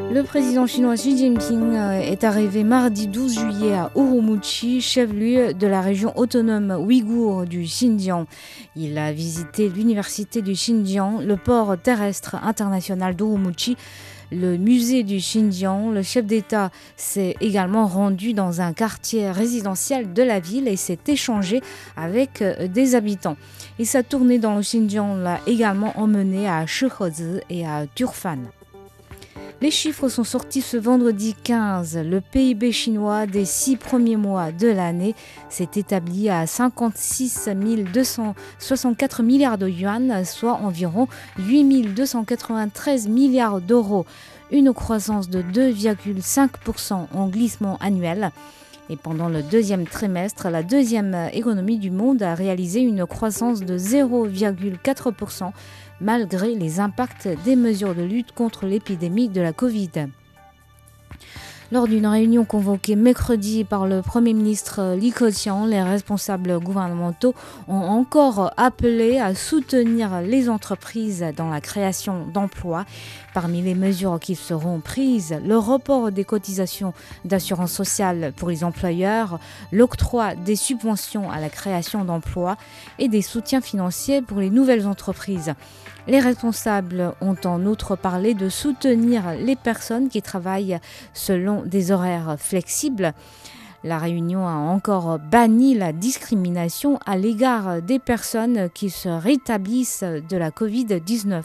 Le président chinois Xi Jinping euh, est arrivé mardi 12 juillet à Urumqi, chef-lieu de la région autonome ouïghour du Xinjiang. Il a visité l'université du Xinjiang, le port terrestre international d'Urumqi, le musée du Xinjiang. Le chef d'État s'est également rendu dans un quartier résidentiel de la ville et s'est échangé avec euh, des habitants. Et sa tournée dans le Xinjiang l'a également emmené à Shihezi et à Turfan. Les chiffres sont sortis ce vendredi 15. Le PIB chinois des six premiers mois de l'année s'est établi à 56 264 milliards de yuan, soit environ 8 293 milliards d'euros. Une croissance de 2,5% en glissement annuel. Et pendant le deuxième trimestre, la deuxième économie du monde a réalisé une croissance de 0,4% malgré les impacts des mesures de lutte contre l'épidémie de la Covid. Lors d'une réunion convoquée mercredi par le Premier ministre Li Keqiang, les responsables gouvernementaux ont encore appelé à soutenir les entreprises dans la création d'emplois. Parmi les mesures qui seront prises, le report des cotisations d'assurance sociale pour les employeurs, l'octroi des subventions à la création d'emplois et des soutiens financiers pour les nouvelles entreprises. Les responsables ont en outre parlé de soutenir les personnes qui travaillent selon des horaires flexibles. La réunion a encore banni la discrimination à l'égard des personnes qui se rétablissent de la Covid-19.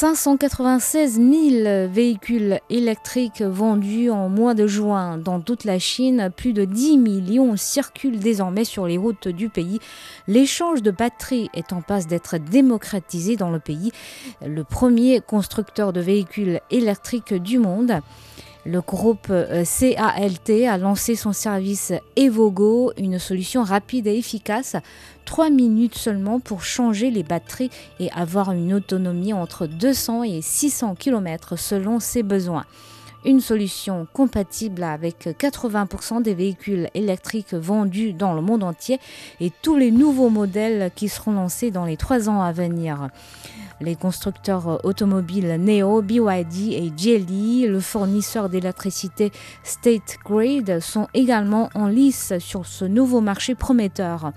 596 000 véhicules électriques vendus en mois de juin dans toute la Chine. Plus de 10 millions circulent désormais sur les routes du pays. L'échange de batteries est en passe d'être démocratisé dans le pays. Le premier constructeur de véhicules électriques du monde. Le groupe CALT a lancé son service Evogo, une solution rapide et efficace. 3 minutes seulement pour changer les batteries et avoir une autonomie entre 200 et 600 km selon ses besoins. Une solution compatible avec 80% des véhicules électriques vendus dans le monde entier et tous les nouveaux modèles qui seront lancés dans les trois ans à venir. Les constructeurs automobiles Neo, BYD et Geely, le fournisseur d'électricité State Grid, sont également en lice sur ce nouveau marché prometteur.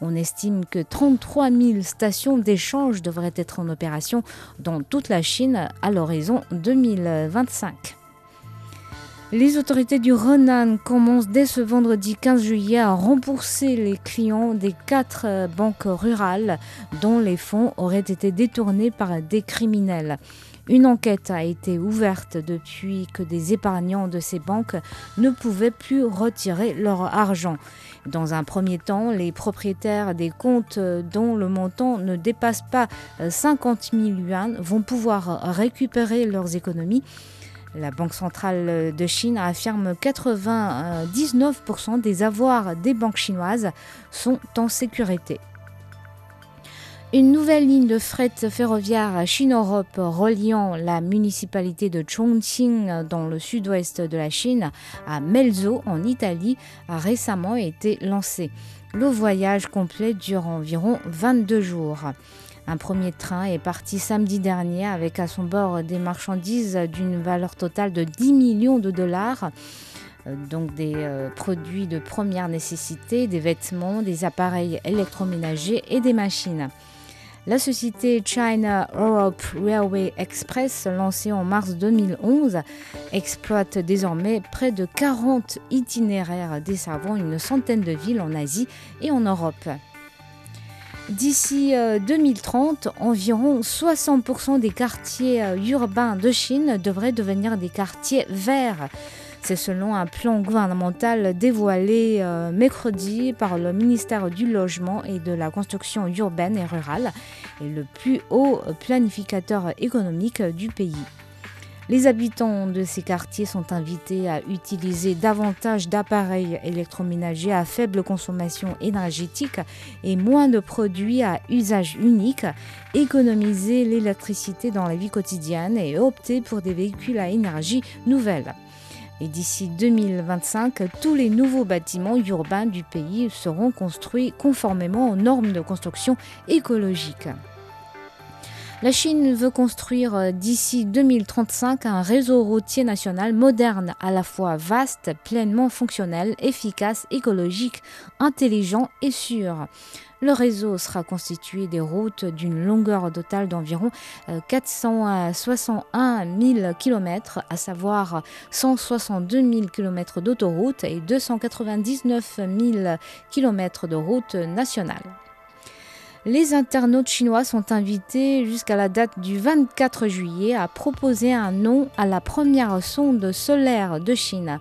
On estime que 33 000 stations d'échange devraient être en opération dans toute la Chine à l'horizon 2025. Les autorités du Renan commencent dès ce vendredi 15 juillet à rembourser les clients des quatre banques rurales dont les fonds auraient été détournés par des criminels. Une enquête a été ouverte depuis que des épargnants de ces banques ne pouvaient plus retirer leur argent. Dans un premier temps, les propriétaires des comptes dont le montant ne dépasse pas 50 000 yuan vont pouvoir récupérer leurs économies. La Banque centrale de Chine affirme que 99% des avoirs des banques chinoises sont en sécurité. Une nouvelle ligne de fret ferroviaire Chine-Europe reliant la municipalité de Chongqing dans le sud-ouest de la Chine à Melzo en Italie a récemment été lancée. Le voyage complet dure environ 22 jours. Un premier train est parti samedi dernier avec à son bord des marchandises d'une valeur totale de 10 millions de dollars donc des euh, produits de première nécessité, des vêtements, des appareils électroménagers et des machines. La société China Europe Railway Express, lancée en mars 2011, exploite désormais près de 40 itinéraires desservant une centaine de villes en Asie et en Europe. D'ici 2030, environ 60% des quartiers urbains de Chine devraient devenir des quartiers verts. C'est selon un plan gouvernemental dévoilé euh, mercredi par le ministère du Logement et de la Construction urbaine et rurale et le plus haut planificateur économique du pays. Les habitants de ces quartiers sont invités à utiliser davantage d'appareils électroménagers à faible consommation énergétique et moins de produits à usage unique, économiser l'électricité dans la vie quotidienne et opter pour des véhicules à énergie nouvelle. Et d'ici 2025, tous les nouveaux bâtiments urbains du pays seront construits conformément aux normes de construction écologique. La Chine veut construire euh, d'ici 2035 un réseau routier national moderne, à la fois vaste, pleinement fonctionnel, efficace, écologique, intelligent et sûr. Le réseau sera constitué des routes d'une longueur totale d'environ 461 000 km, à savoir 162 000 km d'autoroutes et 299 000 km de routes nationales. Les internautes chinois sont invités jusqu'à la date du 24 juillet à proposer un nom à la première sonde solaire de Chine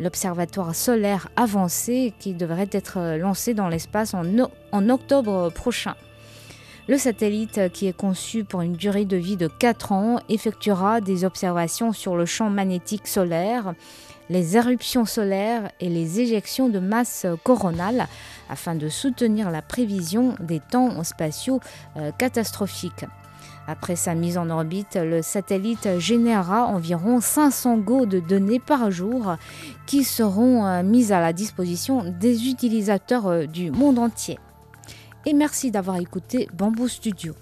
l'observatoire solaire avancé qui devrait être lancé dans l'espace en, octobre prochain. Le satellite, qui est conçu pour une durée de vie de 4 ans, effectuera des observations sur le champ magnétique solaire, les éruptions solaires et les éjections de masse coronale afin de soutenir la prévision des temps spatiaux euh, catastrophiques. Après sa mise en orbite, le satellite générera environ 500 Go de données par jour qui seront euh, mises à la disposition des utilisateurs euh, du monde entier. Et merci d'avoir écouté Bamboo Studio.